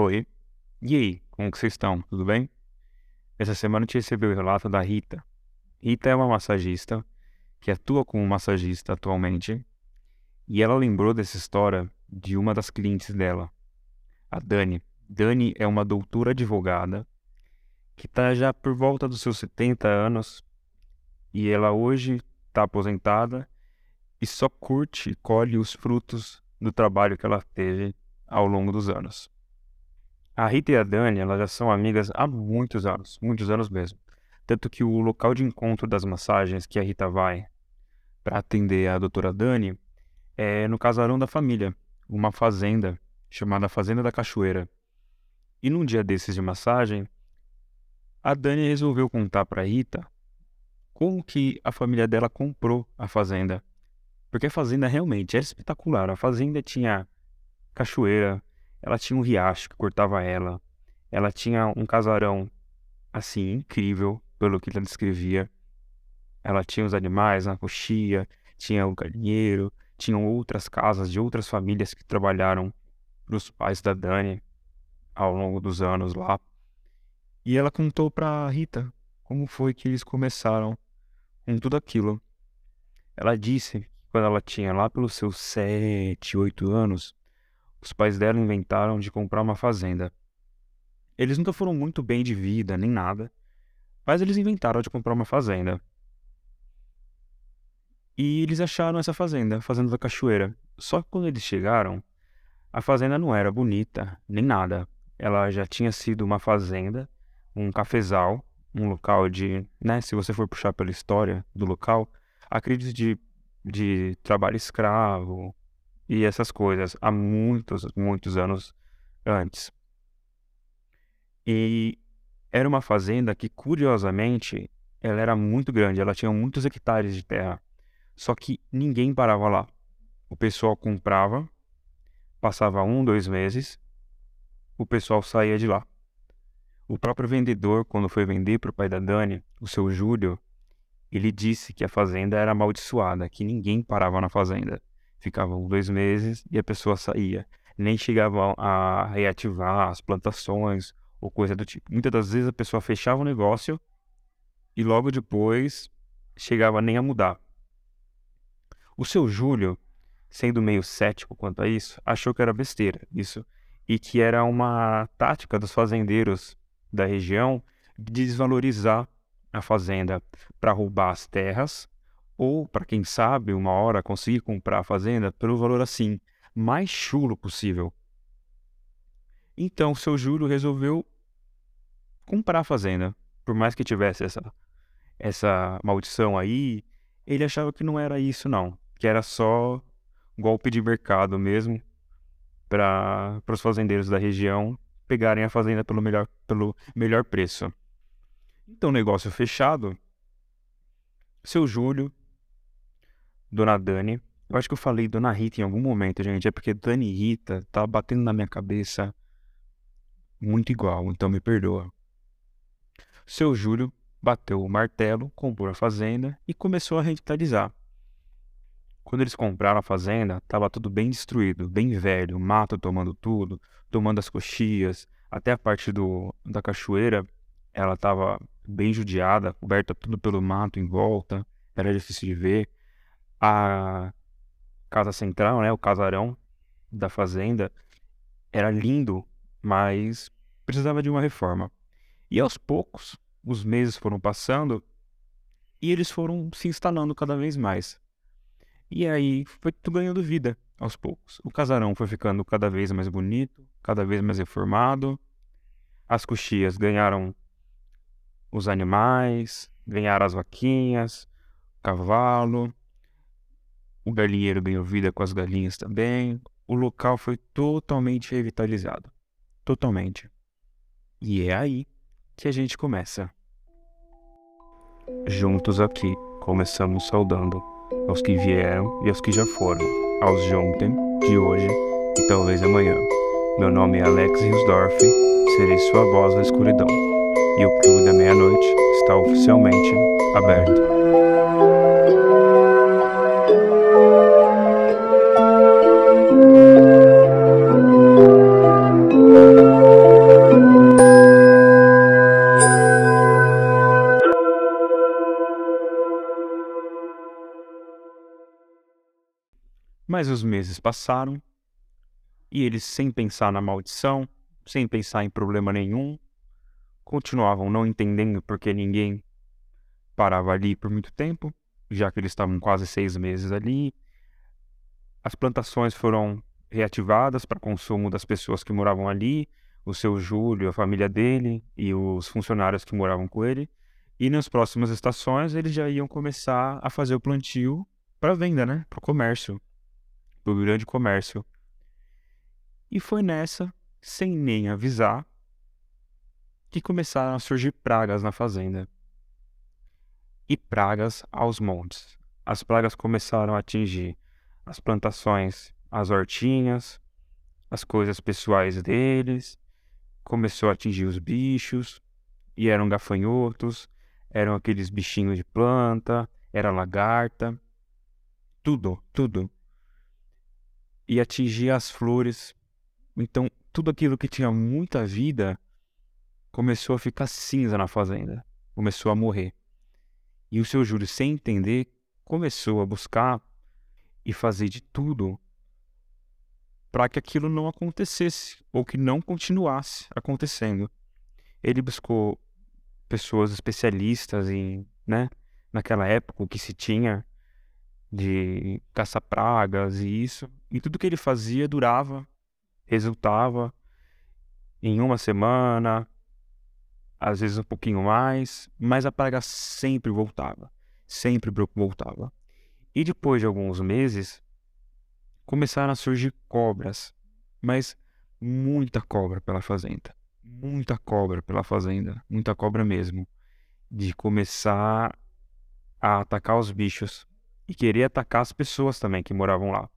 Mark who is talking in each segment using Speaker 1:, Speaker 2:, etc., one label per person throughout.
Speaker 1: Oi. E aí, como que vocês estão? Tudo bem? Essa semana a gente recebeu o relato da Rita. Rita é uma massagista que atua como massagista atualmente e ela lembrou dessa história de uma das clientes dela, a Dani. Dani é uma doutora advogada que está já por volta dos seus 70 anos e ela hoje está aposentada e só curte e colhe os frutos do trabalho que ela teve ao longo dos anos. A Rita e a Dani, elas já são amigas há muitos anos, muitos anos mesmo. Tanto que o local de encontro das massagens que a Rita vai para atender a doutora Dani é no casarão da família, uma fazenda chamada Fazenda da Cachoeira. E num dia desses de massagem, a Dani resolveu contar para Rita como que a família dela comprou a fazenda. Porque a fazenda realmente era espetacular. A fazenda tinha cachoeira, ela tinha um riacho que cortava ela. Ela tinha um casarão, assim, incrível, pelo que ela descrevia. Ela tinha os animais na coxia, tinha o galinheiro, tinham outras casas de outras famílias que trabalharam para os pais da Dani ao longo dos anos lá. E ela contou para Rita como foi que eles começaram com tudo aquilo. Ela disse que quando ela tinha lá pelos seus sete, oito anos, os pais dela inventaram de comprar uma fazenda. Eles nunca foram muito bem de vida, nem nada, mas eles inventaram de comprar uma fazenda. E eles acharam essa fazenda, a Fazenda da Cachoeira. Só que quando eles chegaram, a fazenda não era bonita, nem nada. Ela já tinha sido uma fazenda, um cafezal, um local de, né, se você for puxar pela história do local, acredito de, de trabalho escravo, e essas coisas há muitos, muitos anos antes. E era uma fazenda que, curiosamente, ela era muito grande, ela tinha muitos hectares de terra. Só que ninguém parava lá. O pessoal comprava, passava um, dois meses, o pessoal saía de lá. O próprio vendedor, quando foi vender para o pai da Dani, o seu Júlio, ele disse que a fazenda era amaldiçoada, que ninguém parava na fazenda ficavam dois meses e a pessoa saía. Nem chegavam a reativar as plantações ou coisa do tipo. Muitas das vezes a pessoa fechava o negócio e logo depois chegava nem a mudar. O seu Júlio, sendo meio cético quanto a isso, achou que era besteira isso e que era uma tática dos fazendeiros da região de desvalorizar a fazenda para roubar as terras ou, para quem sabe, uma hora conseguir comprar a fazenda pelo valor assim, mais chulo possível. Então, seu Júlio resolveu comprar a fazenda. Por mais que tivesse essa, essa maldição aí, ele achava que não era isso, não. Que era só golpe de mercado mesmo para os fazendeiros da região pegarem a fazenda pelo melhor, pelo melhor preço. Então, negócio fechado. Seu Júlio Dona Dani. Eu acho que eu falei Dona Rita em algum momento, gente. É porque Dani e Rita tá batendo na minha cabeça muito igual, então me perdoa. Seu Júlio bateu o martelo, comprou a fazenda e começou a revitalizar. Quando eles compraram a fazenda, estava tudo bem destruído, bem velho, mato tomando tudo, tomando as coxias, até a parte do, da cachoeira, ela estava bem judiada, coberta tudo pelo mato em volta, era difícil de ver a casa central, né, o casarão da fazenda, era lindo, mas precisava de uma reforma. E aos poucos, os meses foram passando e eles foram se instalando cada vez mais. E aí foi tudo ganhando vida aos poucos. O casarão foi ficando cada vez mais bonito, cada vez mais reformado. As coxias ganharam os animais, ganharam as vaquinhas, cavalo, o galinheiro ganhou vida com as galinhas também. O local foi totalmente revitalizado. Totalmente. E é aí que a gente começa. Juntos aqui, começamos saudando aos que vieram e aos que já foram, aos de ontem, de hoje e talvez amanhã. Meu nome é Alex Hilsdorf, serei sua voz na escuridão. E o clube da meia-noite está oficialmente aberto. Mas os meses passaram e eles, sem pensar na maldição, sem pensar em problema nenhum, continuavam não entendendo porque ninguém parava ali por muito tempo, já que eles estavam quase seis meses ali. As plantações foram reativadas para consumo das pessoas que moravam ali, o seu Júlio, a família dele e os funcionários que moravam com ele. E nas próximas estações eles já iam começar a fazer o plantio para venda, né? Para o comércio, para o grande comércio. E foi nessa, sem nem avisar, que começaram a surgir pragas na fazenda. E pragas aos montes. As pragas começaram a atingir as plantações, as hortinhas, as coisas pessoais deles, começou a atingir os bichos, e eram gafanhotos, eram aqueles bichinhos de planta, era lagarta, tudo, tudo. E atingia as flores. Então, tudo aquilo que tinha muita vida começou a ficar cinza na fazenda, começou a morrer. E o seu Júlio, sem entender, começou a buscar e fazer de tudo para que aquilo não acontecesse ou que não continuasse acontecendo. Ele buscou pessoas especialistas em, né, naquela época o que se tinha de caça-pragas e isso, e tudo que ele fazia durava, resultava em uma semana, às vezes um pouquinho mais, mas a praga sempre voltava, sempre voltava. E depois de alguns meses, começaram a surgir cobras, mas muita cobra pela fazenda. Muita cobra pela fazenda, muita cobra mesmo. De começar a atacar os bichos e querer atacar as pessoas também que moravam lá.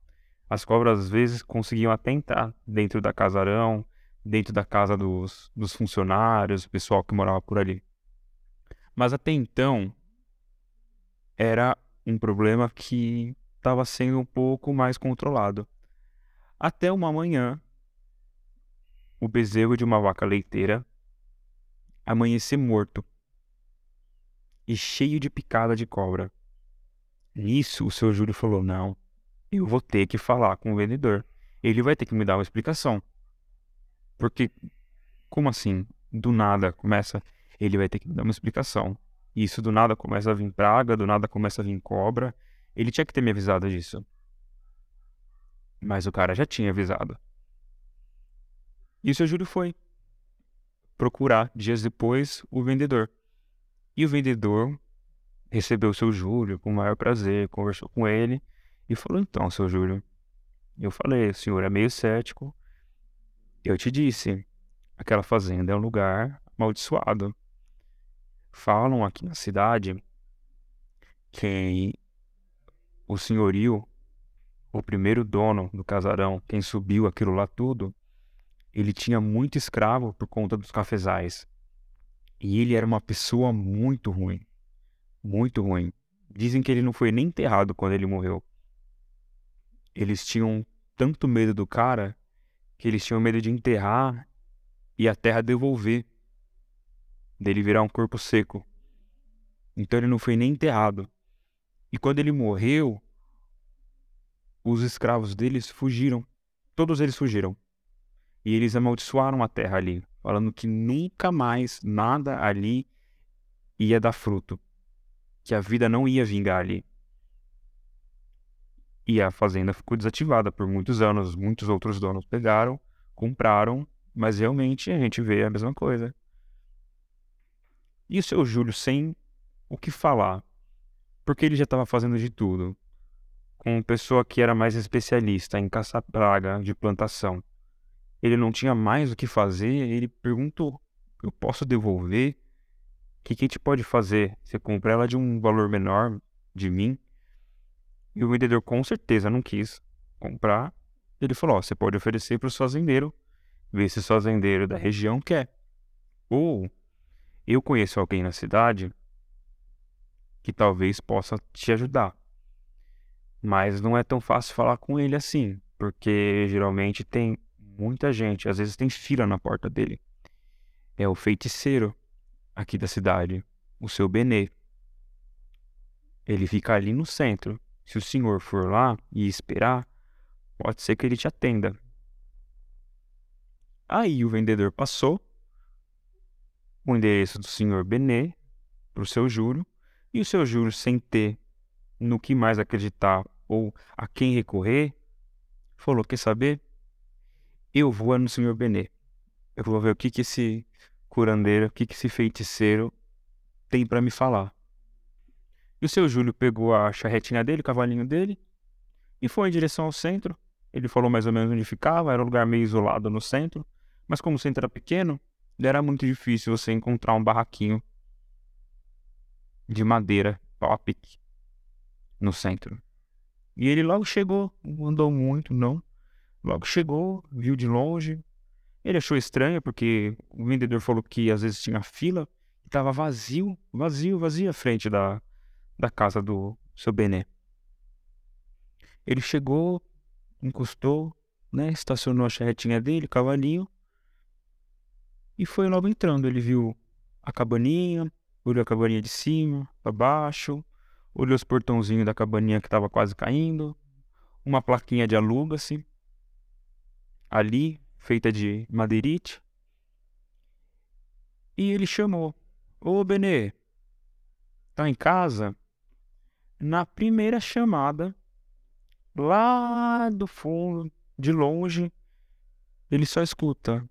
Speaker 1: As cobras às vezes conseguiam até entrar dentro da casarão, dentro da casa dos, dos funcionários, o pessoal que morava por ali. Mas até então era um problema que estava sendo um pouco mais controlado. Até uma manhã, o bezerro de uma vaca leiteira amanhecer morto e cheio de picada de cobra. Nisso, o seu Júlio falou: Não, eu vou ter que falar com o vendedor. Ele vai ter que me dar uma explicação. Porque, como assim? Do nada começa. Ele vai ter que me dar uma explicação. Isso do nada começa a vir praga, do nada começa a vir cobra. Ele tinha que ter me avisado disso. Mas o cara já tinha avisado. E o seu Júlio foi procurar, dias depois, o vendedor. E o vendedor recebeu o seu Júlio com o maior prazer, conversou com ele e falou: Então, seu Júlio, eu falei, o senhor é meio cético. Eu te disse, aquela fazenda é um lugar amaldiçoado. Falam aqui na cidade que o senhorio, o primeiro dono do casarão, quem subiu aquilo lá tudo, ele tinha muito escravo por conta dos cafezais. E ele era uma pessoa muito ruim. Muito ruim. Dizem que ele não foi nem enterrado quando ele morreu. Eles tinham tanto medo do cara que eles tinham medo de enterrar e a terra devolver. Dele virar um corpo seco. Então ele não foi nem enterrado. E quando ele morreu, os escravos deles fugiram. Todos eles fugiram. E eles amaldiçoaram a terra ali, falando que nunca mais nada ali ia dar fruto. Que a vida não ia vingar ali. E a fazenda ficou desativada por muitos anos. Muitos outros donos pegaram, compraram, mas realmente a gente vê a mesma coisa. E o seu Júlio sem o que falar, porque ele já estava fazendo de tudo. Com pessoa que era mais especialista em caçar praga de plantação. Ele não tinha mais o que fazer, ele perguntou: Eu posso devolver? Que, que a gente pode fazer? Você compra ela de um valor menor de mim? E o vendedor com certeza não quis comprar. Ele falou: você pode oferecer para o fazendeiro, ver se o fazendeiro da região quer. Ou eu conheço alguém na cidade que talvez possa te ajudar. Mas não é tão fácil falar com ele assim, porque geralmente tem muita gente, às vezes tem fila na porta dele. É o feiticeiro aqui da cidade, o seu Benê. Ele fica ali no centro. Se o senhor for lá e esperar, Pode ser que ele te atenda. Aí o vendedor passou o endereço do senhor Benê para o seu Júlio, e o seu Júlio, sem ter no que mais acreditar ou a quem recorrer, falou: Quer saber? Eu vou no senhor Benê. Eu vou ver o que, que esse curandeiro, o que, que esse feiticeiro tem para me falar. E o seu Júlio pegou a charretinha dele, o cavalinho dele, e foi em direção ao centro. Ele falou mais ou menos onde ficava, era um lugar meio isolado no centro, mas como o centro era pequeno, era muito difícil você encontrar um barraquinho de madeira, pau a pique, no centro. E ele logo chegou, não andou muito, não. Logo chegou, viu de longe. Ele achou estranho porque o vendedor falou que às vezes tinha fila e estava vazio, vazio, vazio a frente da, da casa do seu Bené. Ele chegou, encostou, né, estacionou a charretinha dele, cavalinho, e foi logo entrando. Ele viu a cabaninha, olhou a cabaninha de cima, para baixo, olhou os portãozinhos da cabaninha que estava quase caindo, uma plaquinha de aluga-se, ali, feita de madeirite. E ele chamou: Ô Benê, tá em casa? Na primeira chamada, lá do fundo, de longe, ele só escuta: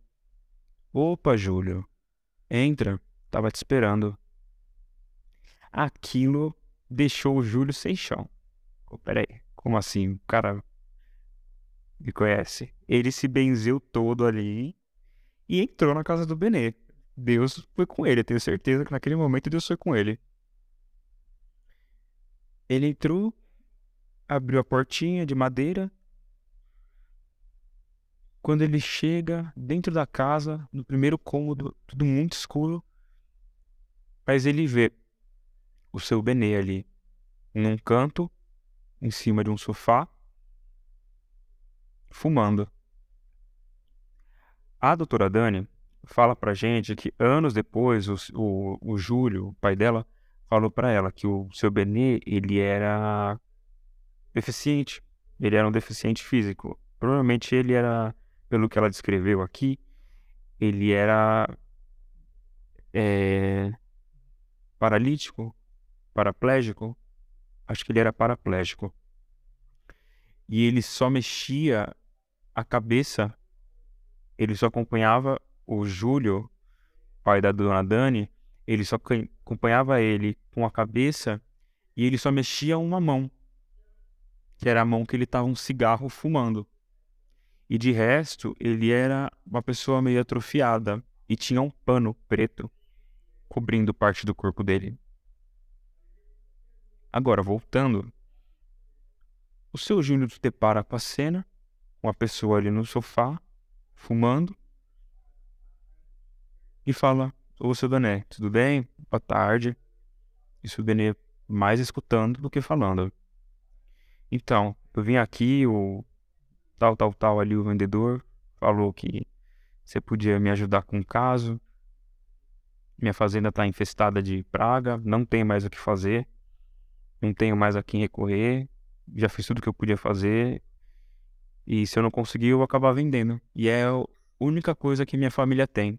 Speaker 1: Opa, Júlio, entra, tava te esperando. Aquilo deixou o Júlio sem chão. Oh, peraí, como assim? O cara me conhece. Ele se benzeu todo ali e entrou na casa do Benê. Deus foi com ele, eu tenho certeza que naquele momento Deus foi com ele. Ele entrou, abriu a portinha de madeira quando ele chega dentro da casa, no primeiro cômodo, tudo muito escuro, mas ele vê o seu Benê ali, num canto, em cima de um sofá, fumando. A doutora Dani fala pra gente que anos depois, o, o, o Júlio, o pai dela, falou para ela que o seu Benê, ele era deficiente, ele era um deficiente físico. Provavelmente ele era pelo que ela descreveu aqui, ele era é, paralítico, paraplégico. Acho que ele era paraplégico. E ele só mexia a cabeça, ele só acompanhava o Júlio, pai da dona Dani, ele só acompanhava ele com a cabeça e ele só mexia uma mão, que era a mão que ele estava um cigarro fumando. E de resto, ele era uma pessoa meio atrofiada e tinha um pano preto cobrindo parte do corpo dele. Agora, voltando, o seu Júnior se depara com a cena, uma pessoa ali no sofá, fumando, e fala: Ô seu Dané, tudo bem? Boa tarde. Isso o Dané mais escutando do que falando. Então, eu vim aqui, o tal, tal, tal ali o vendedor falou que você podia me ajudar com um caso. Minha fazenda está infestada de praga, não tenho mais o que fazer, não tenho mais a quem recorrer, já fiz tudo que eu podia fazer e se eu não conseguir eu vou acabar vendendo. E é a única coisa que minha família tem.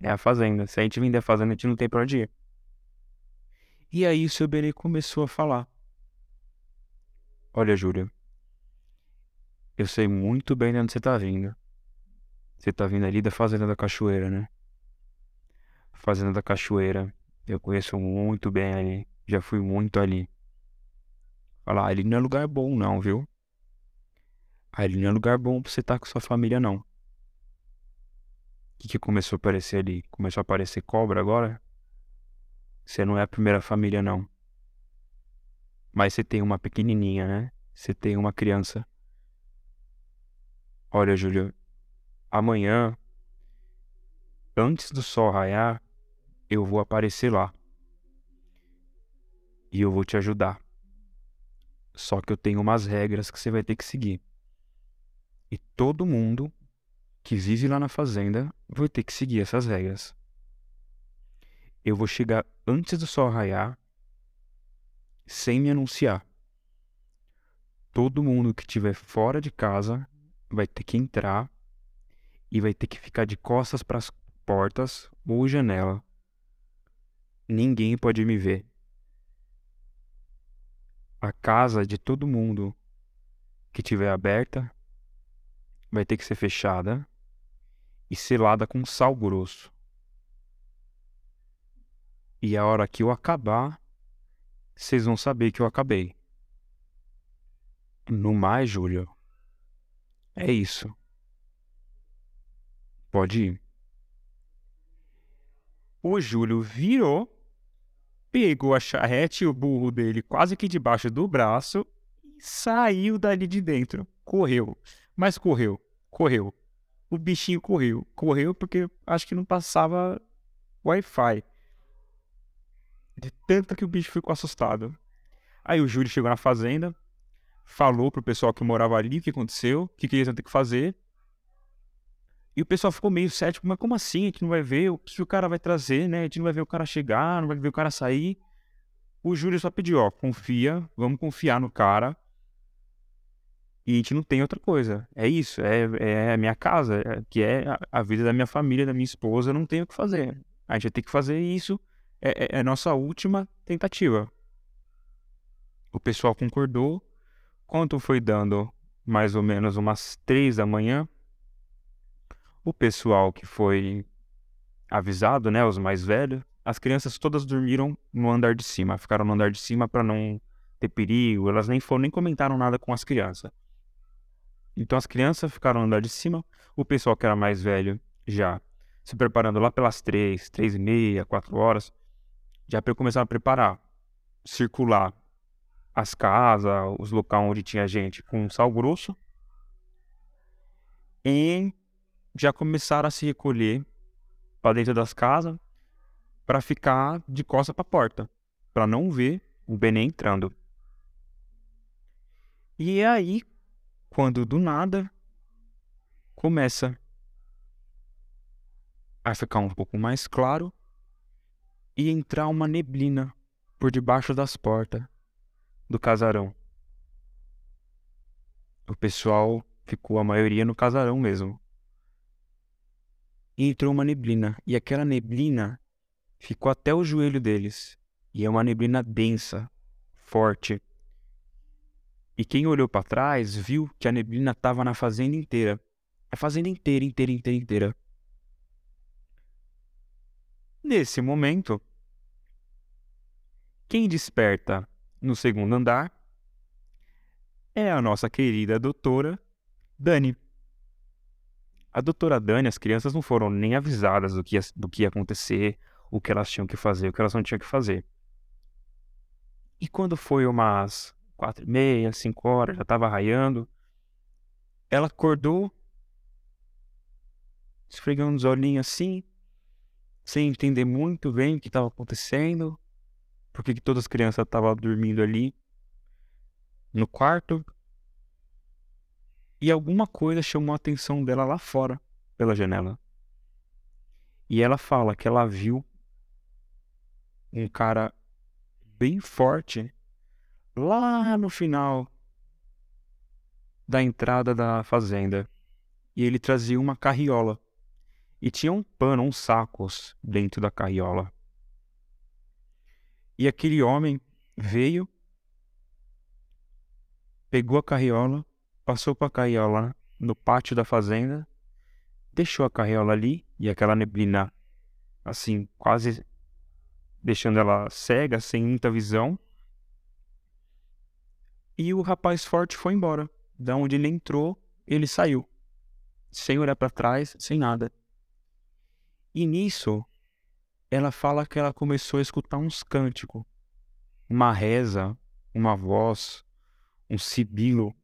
Speaker 1: É a fazenda. Se a gente vender a fazenda, a gente não tem pra onde ir. E aí o seu Benê começou a falar. Olha, Júlia, eu sei muito bem de onde você tá vindo. Você tá vindo ali da Fazenda da Cachoeira, né? Fazenda da Cachoeira. Eu conheço muito bem ali. Já fui muito ali. Falar, ali não é lugar bom não, viu? Ali não é lugar bom pra você estar tá com sua família, não. O que, que começou a aparecer ali? Começou a aparecer cobra agora? Você não é a primeira família, não. Mas você tem uma pequenininha, né? Você tem uma criança. Olha, Júlio, amanhã, antes do sol raiar, eu vou aparecer lá. E eu vou te ajudar. Só que eu tenho umas regras que você vai ter que seguir. E todo mundo que vive lá na fazenda vai ter que seguir essas regras. Eu vou chegar antes do sol raiar, sem me anunciar. todo mundo que estiver fora de casa vai ter que entrar e vai ter que ficar de costas para as portas ou janela. Ninguém pode me ver. A casa de todo mundo que tiver aberta vai ter que ser fechada e selada com sal grosso. E a hora que eu acabar, vocês vão saber que eu acabei. No mais, Júlio, é isso. Pode ir. O Júlio virou, pegou a charrete e o burro dele quase que debaixo do braço e saiu dali de dentro. Correu. Mas correu, correu. O bichinho correu. Correu porque acho que não passava Wi-Fi. De tanto que o bicho ficou assustado. Aí o Júlio chegou na fazenda, falou pro pessoal que morava ali o que aconteceu, o que, que eles iam ter que fazer. E o pessoal ficou meio cético, mas como assim? A gente não vai ver o que o cara vai trazer, né? A gente não vai ver o cara chegar, não vai ver o cara sair. O Júlio só pediu, ó, confia, vamos confiar no cara. E a gente não tem outra coisa. É isso, é, é a minha casa, é, que é a, a, vida da minha família, da minha esposa, não tem o que fazer. A gente vai ter que fazer isso, é, é, é nossa última tentativa. O pessoal concordou, quando foi dando mais ou menos umas três da manhã, o pessoal que foi avisado, né, os mais velhos, as crianças todas dormiram no andar de cima, ficaram no andar de cima para não ter perigo, elas nem foram nem comentaram nada com as crianças. Então as crianças ficaram no andar de cima, o pessoal que era mais velho já se preparando lá pelas três, três e meia, quatro horas, já começaram a preparar, circular as casas, os locais onde tinha gente com sal grosso. E já começaram a se recolher para dentro das casas para ficar de costa para a porta, para não ver o Benê entrando. E é aí quando do nada começa a ficar um pouco mais claro e entrar uma neblina por debaixo das portas do casarão. O pessoal ficou a maioria no casarão mesmo. E entrou uma neblina, e aquela neblina ficou até o joelho deles. E é uma neblina densa, forte. E quem olhou para trás viu que a neblina estava na fazenda inteira. A fazenda inteira, inteira, inteira, inteira. Nesse momento, quem desperta no segundo andar é a nossa querida doutora Dani. A doutora Dani, as crianças não foram nem avisadas do que, ia, do que ia acontecer, o que elas tinham que fazer, o que elas não tinham que fazer. E quando foi umas quatro e meia, cinco horas, já estava raiando, ela acordou, esfregando os olhinhos assim, sem entender muito bem o que estava acontecendo, por que todas as crianças estavam dormindo ali no quarto. E alguma coisa chamou a atenção dela lá fora, pela janela. E ela fala que ela viu um cara bem forte lá no final da entrada da fazenda. E ele trazia uma carriola. E tinha um pano, uns sacos dentro da carriola. E aquele homem veio, pegou a carriola, passou com a carriola no pátio da fazenda, deixou a carriola ali e aquela neblina, assim, quase deixando ela cega, sem muita visão. E o rapaz forte foi embora. Da onde ele entrou, ele saiu, sem olhar para trás, sem nada. E nisso, ela fala que ela começou a escutar uns cânticos, uma reza, uma voz, um sibilo.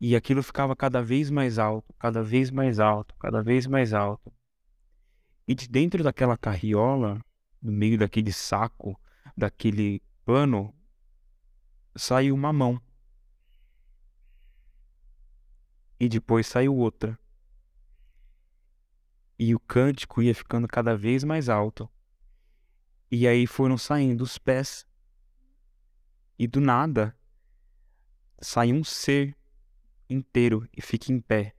Speaker 1: E aquilo ficava cada vez mais alto, cada vez mais alto, cada vez mais alto. E de dentro daquela carriola, no meio daquele saco, daquele pano, saiu uma mão. E depois saiu outra e o cântico ia ficando cada vez mais alto. E aí foram saindo os pés. E do nada, sai um ser inteiro e fica em pé.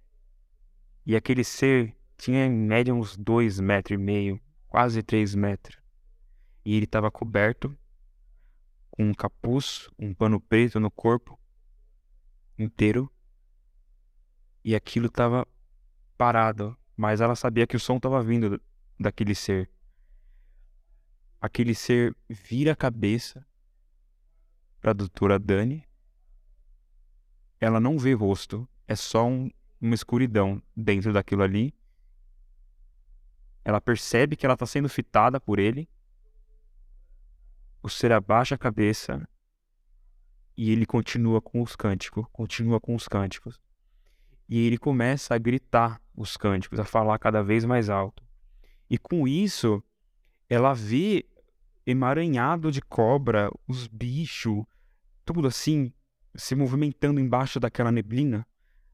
Speaker 1: E aquele ser tinha em média uns dois metros e meio, quase três metros. E ele estava coberto com um capuz, um pano preto no corpo inteiro. E aquilo estava parado, mas ela sabia que o som estava vindo daquele ser. Aquele ser vira a cabeça para a doutora Dani. Ela não vê rosto, é só um, uma escuridão dentro daquilo ali. Ela percebe que ela está sendo fitada por ele. O ser abaixa a cabeça e ele continua com os cânticos, continua com os cânticos. E ele começa a gritar os cânticos, a falar cada vez mais alto. E com isso, ela vê emaranhado de cobra, os bichos, tudo assim, se movimentando embaixo daquela neblina.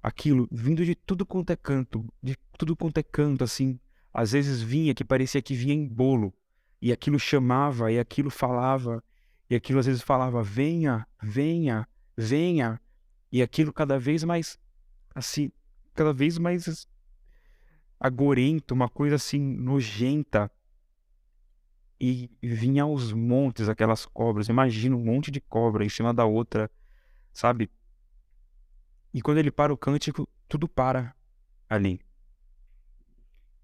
Speaker 1: Aquilo vindo de tudo quanto é canto, de tudo quanto é canto, assim. Às vezes vinha que parecia que vinha em bolo. E aquilo chamava, e aquilo falava, e aquilo às vezes falava: venha, venha, venha. E aquilo cada vez mais, assim, cada vez mais agorento, uma coisa assim nojenta. E vinha aos montes aquelas cobras. Imagina um monte de cobra em cima da outra, sabe? E quando ele para o cântico, tudo para ali.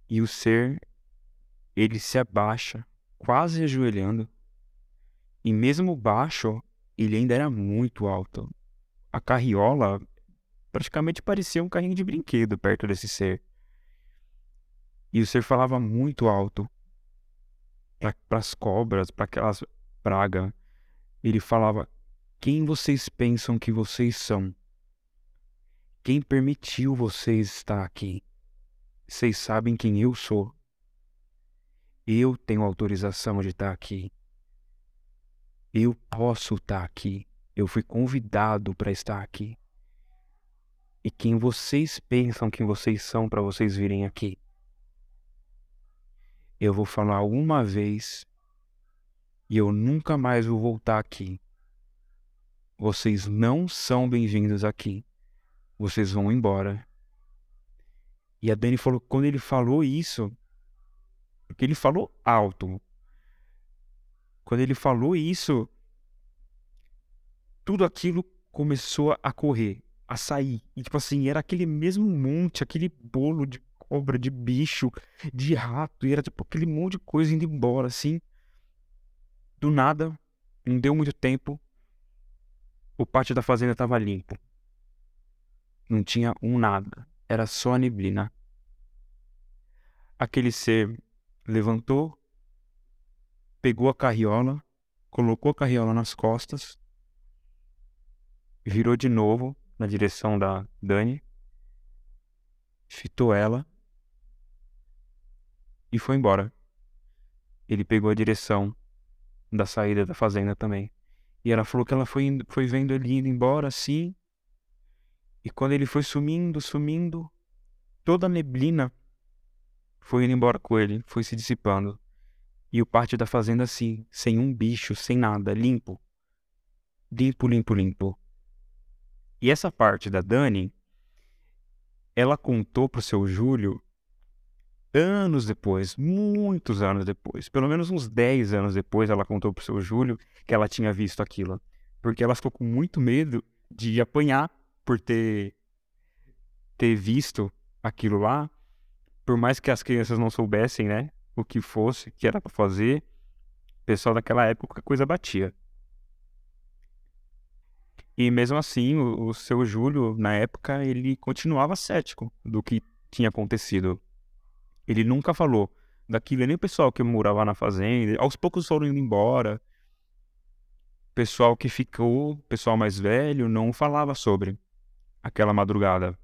Speaker 1: E o ser, ele se abaixa, quase ajoelhando. E mesmo baixo, ele ainda era muito alto. A carriola praticamente parecia um carrinho de brinquedo perto desse ser. E o ser falava muito alto para as cobras, para aquelas pragas. Ele falava: Quem vocês pensam que vocês são? Quem permitiu vocês estar aqui? Vocês sabem quem eu sou. Eu tenho autorização de estar aqui. Eu posso estar aqui. Eu fui convidado para estar aqui. E quem vocês pensam que vocês são para vocês virem aqui? eu vou falar uma vez e eu nunca mais vou voltar aqui. Vocês não são bem-vindos aqui. Vocês vão embora. E a Dani falou, quando ele falou isso, porque ele falou alto. Quando ele falou isso, tudo aquilo começou a correr, a sair. E tipo assim, era aquele mesmo monte, aquele bolo de cobra, de bicho, de rato, e era tipo aquele monte de coisa indo embora, assim. Do nada, não deu muito tempo, o pátio da fazenda estava limpo. Não tinha um nada, era só a neblina. Aquele ser levantou, pegou a carriola, colocou a carriola nas costas, virou de novo na direção da Dani, fitou ela e foi embora. Ele pegou a direção da saída da fazenda também. E ela falou que ela foi, indo, foi vendo ele indo embora assim. E quando ele foi sumindo, sumindo, toda a neblina foi indo embora com ele, foi se dissipando. E o pátio da fazenda assim, sem um bicho, sem nada, limpo. Limpo, limpo, limpo. E essa parte da Dani, ela contou pro seu Júlio anos depois, muitos anos depois, pelo menos uns 10 anos depois, ela contou pro seu Júlio que ela tinha visto aquilo. Porque ela ficou com muito medo de apanhar por ter, ter visto aquilo lá. Por mais que as crianças não soubessem, né? O que fosse, que era para fazer, o pessoal daquela época a coisa batia. E mesmo assim, o, o seu Júlio, na época, ele continuava cético do que tinha acontecido ele nunca falou daquilo, nem o pessoal que morava na fazenda. Aos poucos foram indo embora. O pessoal que ficou, pessoal mais velho, não falava sobre aquela madrugada.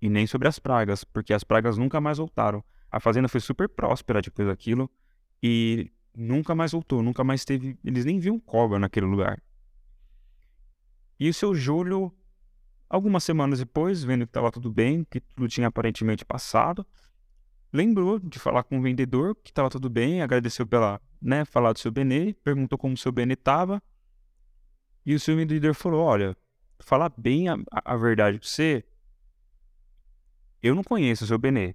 Speaker 1: E nem sobre as pragas, porque as pragas nunca mais voltaram. A fazenda foi super próspera depois daquilo e nunca mais voltou, nunca mais teve. Eles nem viam cobra naquele lugar. E o seu Júlio, algumas semanas depois, vendo que estava tudo bem, que tudo tinha aparentemente passado, lembrou de falar com o vendedor que estava tudo bem, agradeceu pela, né, falar do seu Benê, perguntou como o seu Benê estava. E o seu vendedor falou: Olha, falar bem a, a verdade pra você, eu não conheço o seu Benê.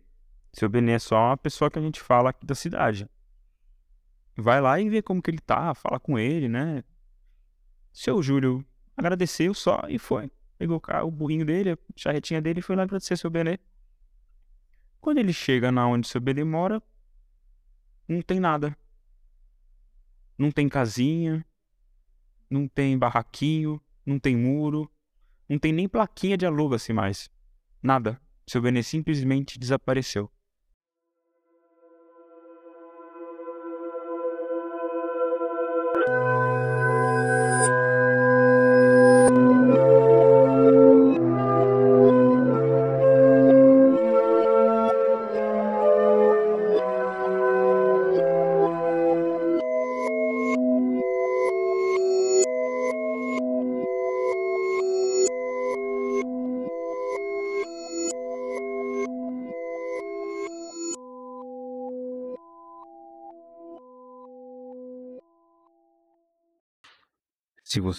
Speaker 1: Seu Benê é só uma pessoa que a gente fala aqui da cidade. Vai lá e vê como que ele tá, fala com ele, né? Seu Júlio agradeceu só e foi. Pegou o, carro, o burrinho dele, a charretinha dele e foi lá agradecer seu Benê. Quando ele chega na onde seu Benê mora, não tem nada. Não tem casinha, não tem barraquinho, não tem muro, não tem nem plaquinha de aluga-se mais. Nada. Seu Benê simplesmente desapareceu.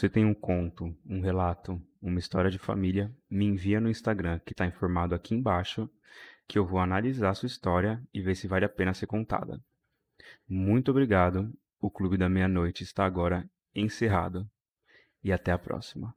Speaker 1: Você tem um conto, um relato, uma história de família, me envia no Instagram, que está informado aqui embaixo, que eu vou analisar sua história e ver se vale a pena ser contada. Muito obrigado. O Clube da Meia-Noite está agora encerrado. E até a próxima.